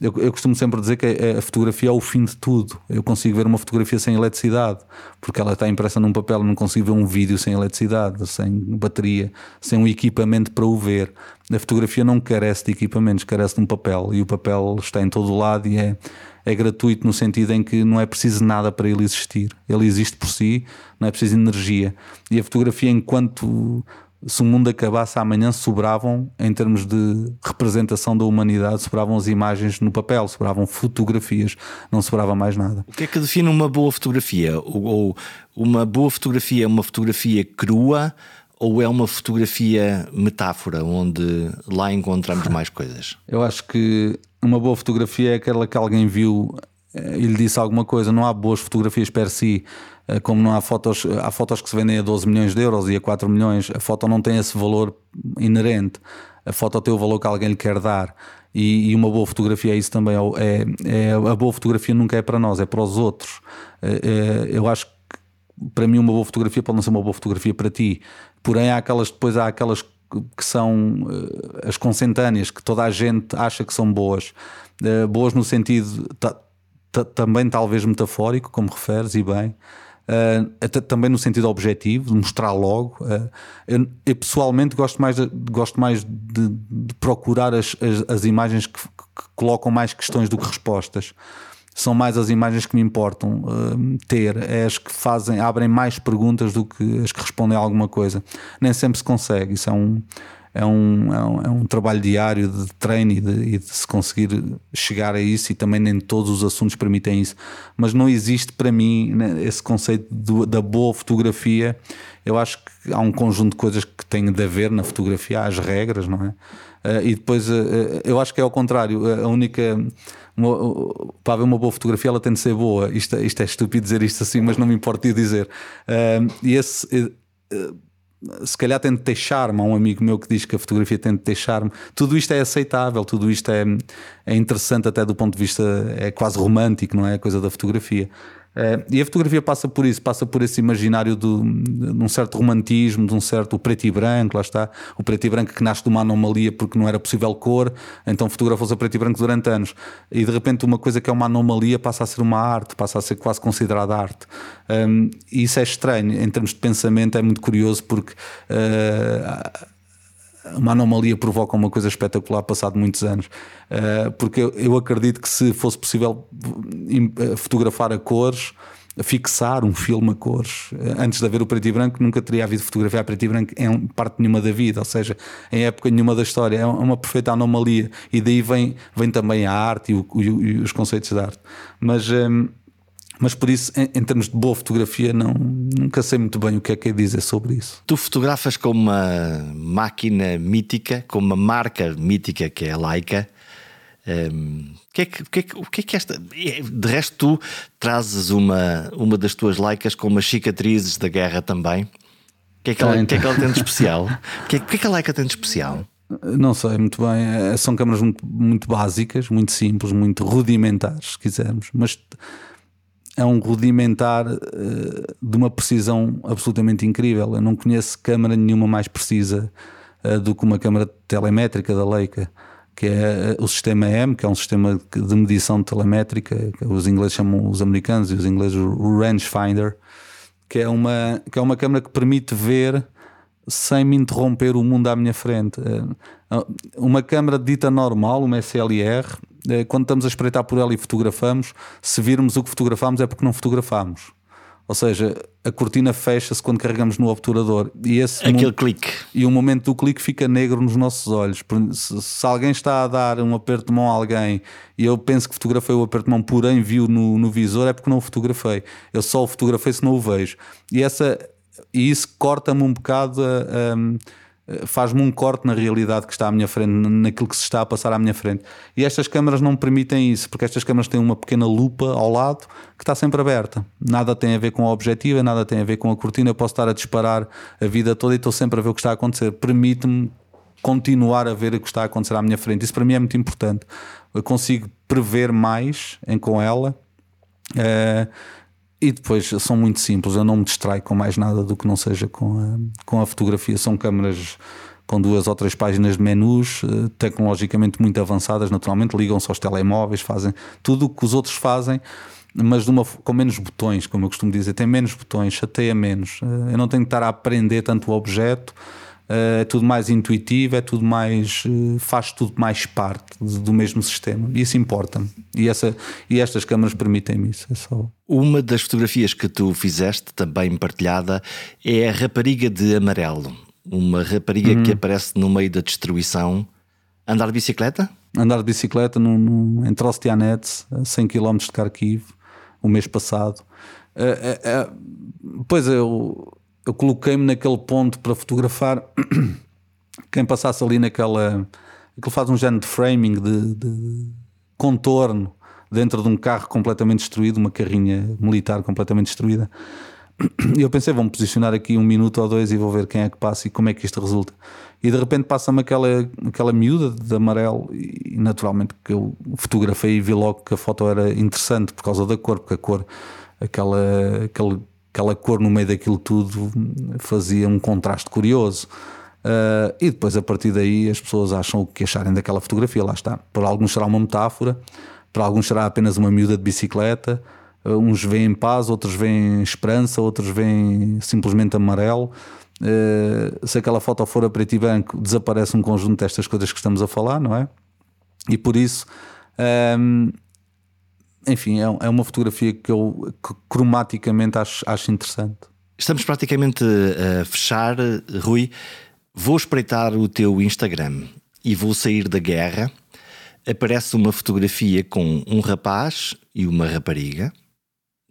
eu, eu, costumo sempre dizer que a, fotografia é o fim de tudo. Eu consigo ver uma fotografia sem eletricidade, porque ela está impressa num papel. Não consigo ver um vídeo sem eletricidade, sem bateria, sem um equipamento para o ver. A fotografia não carece de equipamentos, carece de um papel. E o papel está em todo o lado e é, é gratuito no sentido em que não é preciso nada para ele existir. Ele existe por si, não é preciso energia. E a fotografia, enquanto se o mundo acabasse amanhã, sobravam, em termos de representação da humanidade, sobravam as imagens no papel, sobravam fotografias, não sobrava mais nada. O que é que define uma boa fotografia? Ou uma boa fotografia é uma fotografia crua ou é uma fotografia metáfora, onde lá encontramos mais coisas? Eu acho que uma boa fotografia é aquela que alguém viu e lhe disse alguma coisa. Não há boas fotografias per si, como não há fotos, há fotos que se vendem a 12 milhões de euros e a 4 milhões. A foto não tem esse valor inerente. A foto tem o valor que alguém lhe quer dar. E, e, uma boa fotografia é isso também. É, é, a boa fotografia nunca é para nós, é para os outros. É, eu acho que para mim uma boa fotografia pode não ser uma boa fotografia para ti. Porém, há aquelas, depois há aquelas que são as consentâneas, que toda a gente acha que são boas. Boas no sentido também talvez metafórico, como referes, e bem. Uh, também no sentido objetivo, de mostrar logo. Uh, eu, eu, pessoalmente gosto mais de, gosto mais de, de procurar as, as, as imagens que, que, colocam mais questões do que respostas. São mais as imagens que me importam uh, ter, é as que fazem, abrem mais perguntas do que as que respondem a alguma coisa. Nem sempre se consegue, isso é um, é um, é um, é um, trabalho diário de treino e de, e de, se conseguir chegar a isso, e também nem todos os assuntos permitem isso. Mas não existe para mim né, esse conceito do, da boa fotografia. Eu acho que há um conjunto de coisas que têm de haver na fotografia, há as regras, não é? Uh, e depois uh, eu acho que é ao contrário, a única. Uma, para haver uma boa fotografia, ela tem de ser boa. Isto, isto é estúpido dizer isto assim, mas não me importa de dizer. Uh, e esse se calhar tem de ter charme. Há um amigo meu que diz que a fotografia tem de ter charme. Tudo isto é aceitável, tudo isto é, é interessante, até do ponto de vista, é quase romântico, não é? A coisa da fotografia. Uh, e a fotografia passa por isso, passa por esse imaginário de, um certo romantismo, de um certo preto e branco, lá está, o preto e branco que nasce de uma anomalia porque não era possível cor, então fotografou-se a preto e branco durante anos. E de repente uma coisa que é uma anomalia passa a ser uma arte, passa a ser quase considerada arte. Um, e isso é estranho, em termos de pensamento, é muito curioso porque. Uh, uma anomalia provoca uma coisa espetacular passado muitos anos. Uh, porque eu, acredito que se fosse possível eh, fotografar a cores, fixar um filme a cores, eh, antes de haver o preto e branco, nunca teria havido fotografia a preto e branco em parte nenhuma da vida, ou seja, em época nenhuma da história. É uma perfeita anomalia. E daí vem, vem também a arte e, o, e os conceitos da arte. Mas. Mas por isso, em, em, termos de boa fotografia, não, nunca sei muito bem o que é que é dizer sobre isso. Tu fotografas com uma máquina mítica, com uma marca mítica que é a Leica. Um, que é que, que, é que, o que é que esta. De resto, tu trazes uma, uma das tuas Leicas com umas cicatrizes da guerra também. O que é que, ela, que, é que ela tem de especial? O que, é, que é que a Leica tem de especial? Não sei muito bem. É, são câmaras muito, muito básicas, muito simples, muito rudimentares, se quisermos. Mas é um rudimentar uh, de uma precisão absolutamente incrível. Eu não conheço câmara nenhuma mais precisa uh, do que uma câmara telemétrica da Leica, que é uh, o sistema M, que é um sistema de medição telemétrica, que os ingleses chamam os americanos e os ingleses o rangefinder, que é uma que é uma câmara que permite ver sem me interromper o mundo à minha frente. Uma câmara dita normal, uma SLR, eh, quando estamos a espreitar por ela e fotografamos, se virmos o que fotografamos é porque não fotografamos. Ou seja, a cortina fecha-se quando carregamos no obturador. E esse Aquele clique. E o momento do clique fica negro nos nossos olhos. Se, se, alguém está a dar um aperto de mão a alguém e eu penso que fotografei o aperto de mão, porém viu no, no visor, é porque não o fotografei. Eu só o fotografei se não o vejo. E, essa, e isso corta-me um bocado faz-me um corte na realidade que está à minha frente, naquilo que se está a passar à minha frente. E estas câmaras não permitem isso, porque estas câmaras têm uma pequena lupa ao lado que está sempre aberta. Nada tem a ver com a objetiva, nada tem a ver com a cortina. Eu posso estar a disparar a vida toda e estou sempre a ver o que está a acontecer. Permite-me continuar a ver o que está a acontecer à minha frente. Isso para mim é muito importante. Eu consigo prever mais em, com ela. Uh, e depois são muito simples, eu não me distraio com mais nada do que não seja com a, com a fotografia. São câmaras com duas ou três páginas de menus, eh, tecnologicamente muito avançadas, naturalmente, ligam-se aos telemóveis, fazem tudo o que os outros fazem, mas uma, com menos botões, como eu costumo dizer, tem menos botões, chateia menos. Eh, eu não tenho que estar a aprender tanto o objeto é tudo mais intuitivo, é tudo mais. Eh, faz tudo mais parte do mesmo sistema. E isso importa-me. E, essa, e estas câmaras permitem-me isso. É só... Uma das fotografias que tu fizeste, também partilhada, é a rapariga de amarelo. Uma rapariga uhum. que aparece no meio da destruição. Andar de bicicleta? Andar de bicicleta no, no, em Trostianets, a 100 km de Kharkiv, o mês passado. É, é, pois eu eu coloquei-me naquele ponto para fotografar quem passasse ali naquela. Aquilo faz um género de framing, de, de contorno dentro de um carro completamente destruído, uma carrinha militar completamente destruída. E eu pensei, vamos posicionar aqui um minuto ou dois e vou ver quem é que passa e como é que isto resulta. E de repente passa-me aquela, aquela miúda de amarelo e naturalmente que eu fotografei e vi logo que a foto era interessante por causa da cor, porque a cor, aquela, aquela, aquela cor no meio daquilo tudo fazia um contraste curioso. Uh, e depois a partir daí as pessoas acham o que acharem daquela fotografia, lá está. Para alguns será uma metáfora, para alguns será apenas uma miúda de bicicleta, uh, uns veem paz, outros veem esperança, outros veem simplesmente amarelo. Uh, se aquela foto for a preto e branco, desaparece um conjunto destas coisas que estamos a falar, não é? E por isso, um, enfim, é, é, uma fotografia que eu que cromaticamente acho, acho interessante. Estamos praticamente a fechar, Rui. Vou espreitar o teu Instagram e vou sair da guerra. Aparece uma fotografia com um rapaz e uma rapariga.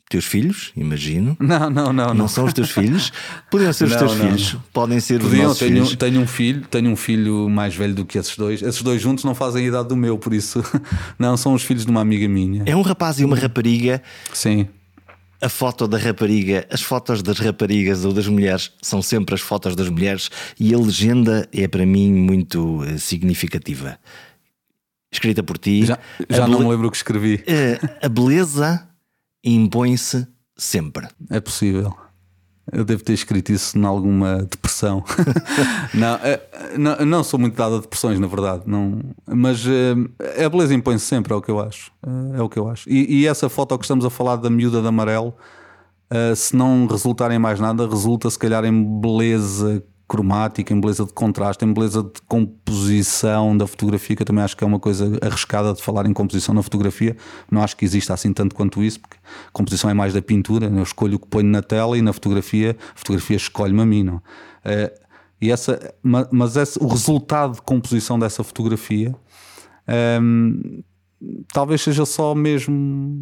Teus filhos, imagino. Não, não, não. Não, não. são os teus filhos. Podiam ser os não, teus não. filhos. Podem ser Podiam, os tenho, filhos. Tenho um filho, tenho um filho mais velho do que esses dois. Esses dois juntos não fazem a idade do meu, por isso. Não, são os filhos de uma amiga minha. É um rapaz e uma rapariga. Sim a foto da rapariga, as fotos das raparigas ou das mulheres são sempre as fotos das mulheres e a legenda é para mim muito uh, significativa. Escrita por ti. Já, já não me lembro o que escrevi. Uh, a beleza impõe-se sempre. É possível. Eu devo ter escrito isso em alguma depressão. não, é, não, não, sou muito dado a depressões, na verdade. Não, mas é, a beleza impõe-se sempre, é o que eu acho. É, é o que eu acho. E, e, essa foto que estamos a falar da miúda de amarelo, uh, se não resultar em mais nada, resulta se calhar em beleza cromática, em beleza de contraste, em beleza de composição da fotografia, que eu também acho que é uma coisa arriscada de falar em composição na fotografia. Não acho que exista assim tanto quanto isso, porque composição é mais da pintura. Eu escolho o que ponho na tela e na fotografia, a fotografia escolhe-me a mim. Não? É, e essa, mas esse, o resultado de composição dessa fotografia é, talvez seja só mesmo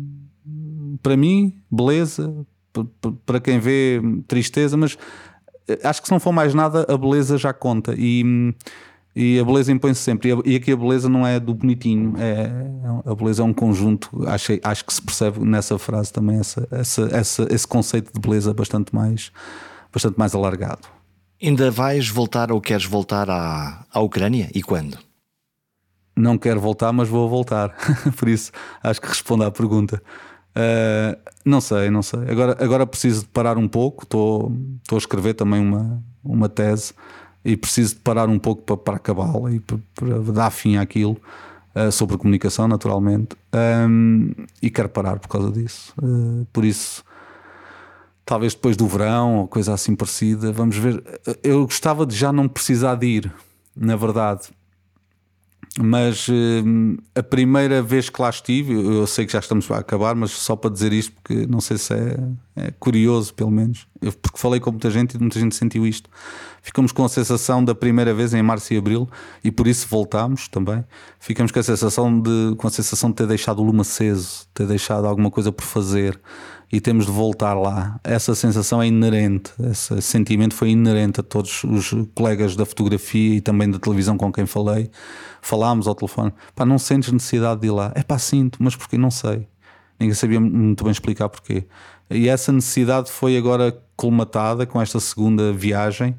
para mim, beleza, para quem vê tristeza, mas acho que se não for mais nada, a beleza já conta. E, e a beleza impõe-se sempre. E, aqui a beleza não é do bonitinho, é, a beleza é um conjunto. Acho, acho que se percebe nessa frase também essa, essa, essa, esse conceito de beleza bastante mais, bastante mais alargado. Ainda vais voltar ou queres voltar à, à Ucrânia e quando? Não quero voltar, mas vou voltar. Por isso, acho que respondo à pergunta. Uh, não sei, não sei. Agora, agora preciso de parar um pouco. Estou a escrever também uma, uma tese e preciso de parar um pouco para, para acabá-la e para, para, dar fim àquilo. Uh, sobre comunicação, naturalmente. Um, e quero parar por causa disso. Uh, por isso, talvez depois do verão ou coisa assim parecida, vamos ver. Eu gostava de já não precisar de ir, na verdade mas uh, a primeira vez que lá estive, eu sei que já estamos a acabar, mas só para dizer isto, porque não sei se é, é, curioso, pelo menos, eu, porque falei com muita gente e muita gente sentiu isto. Ficamos com a sensação da primeira vez em março e abril, e por isso voltámos também. Ficamos com a sensação de, com a sensação de ter deixado o lume aceso, ter deixado alguma coisa por fazer e temos de voltar lá. Essa sensação é inerente, esse sentimento foi inerente a todos os colegas da fotografia e também da televisão com quem falei. Falámos ao telefone, pá, não sentes necessidade de ir lá? É pá, sinto, mas porquê? Não sei. Ninguém sabia muito bem explicar porquê. E essa necessidade foi agora colmatada com esta segunda viagem.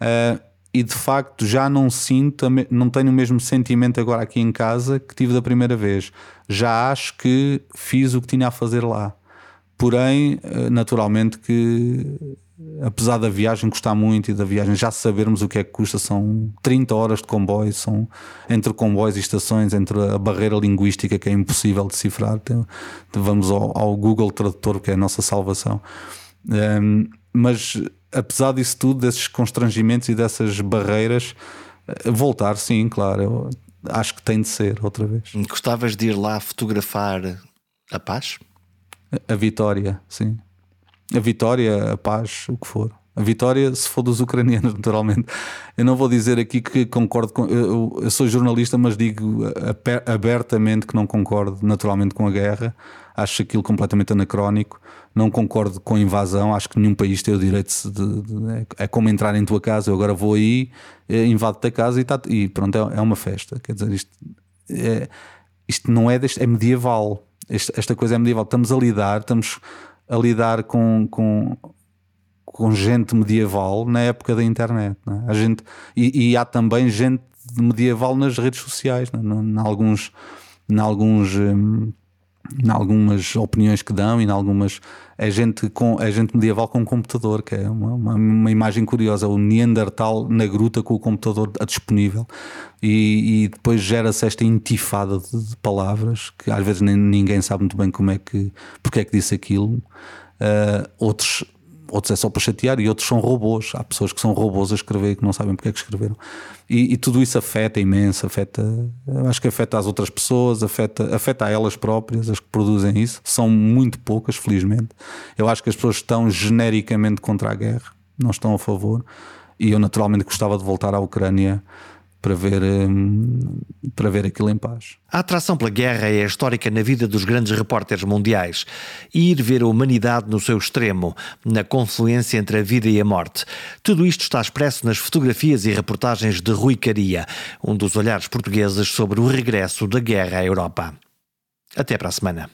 Uh, e de facto já não sinto, não tenho o mesmo sentimento agora aqui em casa que tive da primeira vez. Já acho que fiz o que tinha a fazer lá. Porém, eh, naturalmente que apesar da viagem custar muito e da viagem já sabermos o que é que custa, são 30 horas de comboio, são entre comboios e estações, entre a barreira linguística que é impossível decifrar. Vamos ao, ao Google Tradutor, que é a nossa salvação. Um, ehm, mas apesar disso tudo, desses constrangimentos e dessas barreiras, eh, voltar, sim, claro, acho que tem de ser outra vez. Gostavas de ir lá fotografar a paz? A vitória, sim. A vitória, a paz, o que for. A vitória, se for dos ucranianos, naturalmente. Eu não vou dizer aqui que concordo com. Eu, eu, sou jornalista, mas digo abertamente que não concordo, naturalmente, com a guerra. Acho aquilo completamente anacrónico. Não concordo com a invasão. Acho que nenhum país tem o direito de. de, é, é como entrar em tua casa. Eu agora vou aí, eh, invado-te a casa e, tá, e pronto, é, é, uma festa. Quer dizer, isto, é, isto não é, deste, é medieval esta coisa é medieval. Estamos a lidar, estamos a lidar com, com, com gente medieval na época da internet. É? A gente, e, e, há também gente medieval nas redes sociais, é? em alguns, em alguns hum, em algumas opiniões que dão e em algumas é gente com é gente medieval com um computador que é uma, uma, uma imagem curiosa. O Neandertal na gruta com o computador disponível. E, e depois gera-se esta intifada de, de, palavras que às vezes nem, ninguém sabe muito bem como é que porque é que disse aquilo. Uh, outros outros é só para chatear e outros são robôs. Há pessoas que são robôs a escrever e que não sabem porque é que escreveram. E, e, tudo isso afeta imenso, afeta, acho que afeta as outras pessoas, afeta, afeta a elas próprias, as que produzem isso. São muito poucas, felizmente. Eu acho que as pessoas estão genericamente contra a guerra, não estão a favor. E eu naturalmente gostava de voltar à Ucrânia para ver, hum, para ver aquilo em paz. A atração pela guerra é histórica na vida dos grandes repórteres mundiais. Ir ver a humanidade no seu extremo, na confluência entre a vida e a morte. Tudo isto está expresso nas fotografias e reportagens de Rui Caria, um dos olhares portugueses sobre o regresso da guerra à Europa. Até para a semana.